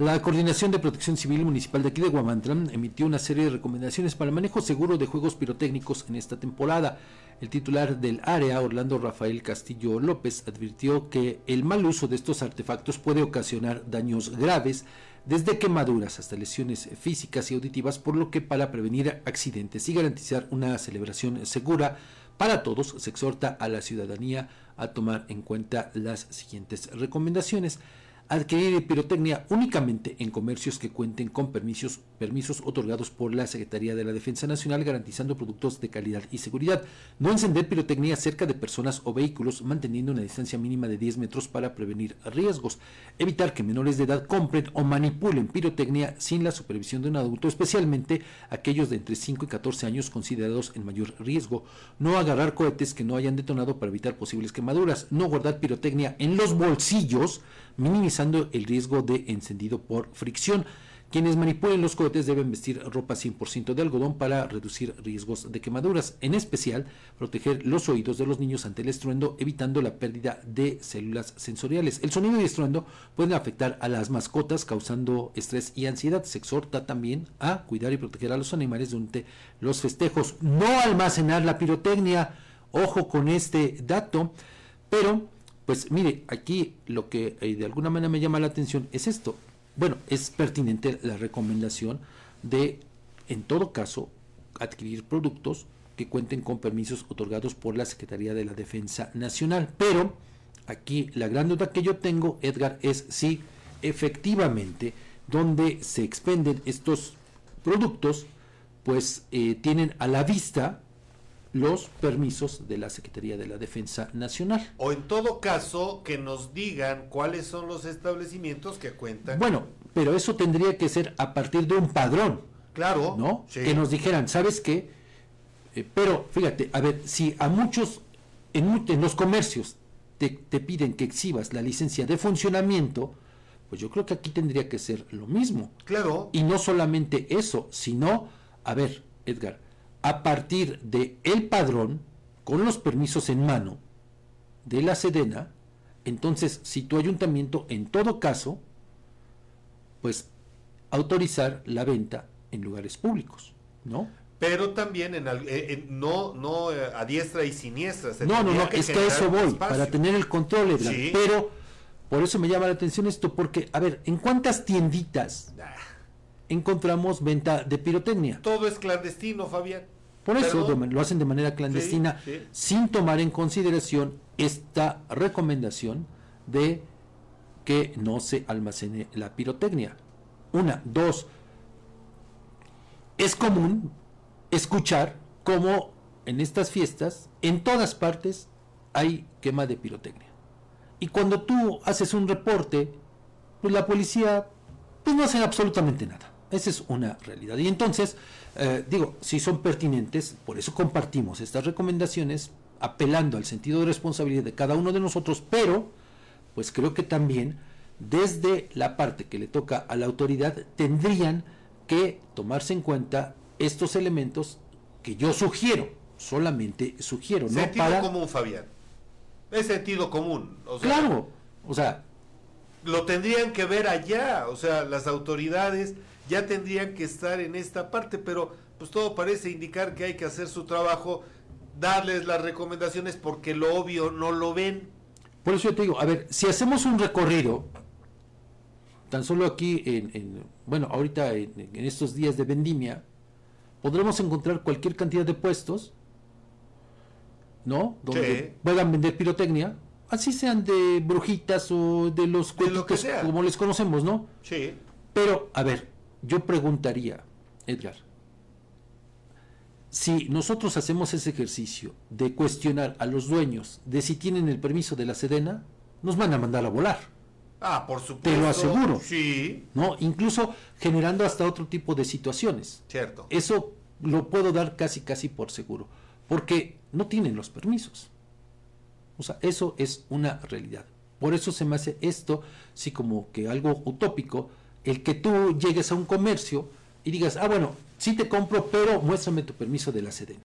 La Coordinación de Protección Civil Municipal de aquí de Guamantlán emitió una serie de recomendaciones para el manejo seguro de juegos pirotécnicos en esta temporada. El titular del área, Orlando Rafael Castillo López, advirtió que el mal uso de estos artefactos puede ocasionar daños graves, desde quemaduras hasta lesiones físicas y auditivas, por lo que para prevenir accidentes y garantizar una celebración segura para todos, se exhorta a la ciudadanía a tomar en cuenta las siguientes recomendaciones adquirir pirotecnia únicamente en comercios que cuenten con permisos, permisos otorgados por la Secretaría de la Defensa Nacional garantizando productos de calidad y seguridad. No encender pirotecnia cerca de personas o vehículos manteniendo una distancia mínima de 10 metros para prevenir riesgos. Evitar que menores de edad compren o manipulen pirotecnia sin la supervisión de un adulto, especialmente aquellos de entre 5 y 14 años considerados en mayor riesgo. No agarrar cohetes que no hayan detonado para evitar posibles quemaduras. No guardar pirotecnia en los bolsillos el riesgo de encendido por fricción. Quienes manipulen los cohetes deben vestir ropa 100% de algodón para reducir riesgos de quemaduras, en especial proteger los oídos de los niños ante el estruendo, evitando la pérdida de células sensoriales. El sonido y estruendo pueden afectar a las mascotas, causando estrés y ansiedad. Se exhorta también a cuidar y proteger a los animales durante los festejos. No almacenar la pirotecnia. Ojo con este dato, pero pues mire, aquí lo que eh, de alguna manera me llama la atención es esto. Bueno, es pertinente la recomendación de, en todo caso, adquirir productos que cuenten con permisos otorgados por la Secretaría de la Defensa Nacional. Pero aquí la gran duda que yo tengo, Edgar, es si efectivamente donde se expenden estos productos, pues eh, tienen a la vista los permisos de la Secretaría de la Defensa Nacional. O en todo caso, que nos digan cuáles son los establecimientos que cuentan. Bueno, pero eso tendría que ser a partir de un padrón. Claro. ¿No? Que nos dijeran, ¿sabes qué? Eh, pero fíjate, a ver, si a muchos, en, en los comercios, te, te piden que exhibas la licencia de funcionamiento, pues yo creo que aquí tendría que ser lo mismo. Claro. Y no solamente eso, sino, a ver, Edgar, a partir de el padrón con los permisos en mano de la Sedena, entonces si tu ayuntamiento en todo caso, pues autorizar la venta en lugares públicos, ¿no? Pero también en, eh, no no eh, a diestra y siniestra. no, no, no, es que a eso voy, para tener el control, pero por eso me llama la atención esto, porque, a ver, ¿en cuántas tienditas? Encontramos venta de pirotecnia. Todo es clandestino, Fabián. Por eso lo hacen de manera clandestina, sin tomar en consideración esta recomendación de que no se almacene la pirotecnia. Una, dos, es común escuchar cómo en estas fiestas, en todas partes, hay quema de pirotecnia. Y cuando tú haces un reporte, pues la policía pues no hace absolutamente nada. Esa es una realidad. Y entonces, eh, digo, si son pertinentes, por eso compartimos estas recomendaciones, apelando al sentido de responsabilidad de cada uno de nosotros, pero, pues creo que también desde la parte que le toca a la autoridad tendrían que tomarse en cuenta estos elementos que yo sugiero, solamente sugiero, sentido no común, Fabián. Es sentido común. claro, o sea, lo tendrían que ver allá, o sea, las autoridades ya tendrían que estar en esta parte, pero pues todo parece indicar que hay que hacer su trabajo, darles las recomendaciones porque lo obvio no lo ven. Por eso yo te digo, a ver, si hacemos un recorrido, tan solo aquí, en, bueno, ahorita en, estos días de vendimia, podremos encontrar cualquier cantidad de puestos, ¿no? Donde puedan vender pirotecnia, así sean de brujitas o de los cuentos como les conocemos, ¿no? Sí. Pero, a ver, yo preguntaría, Edgar, si nosotros hacemos ese ejercicio de cuestionar a los dueños de si tienen el permiso de la Sedena, nos van a mandar a volar. Ah, por supuesto. Te lo aseguro. Sí. ¿No? Incluso generando hasta otro tipo de situaciones. Cierto. Eso lo puedo dar casi casi por seguro, porque no tienen los permisos. O sea, eso es una realidad. Por eso se me hace esto, sí como que algo utópico, el que tú llegues a un comercio y digas, ah, bueno, sí te compro, pero muéstrame tu permiso de la Sedena.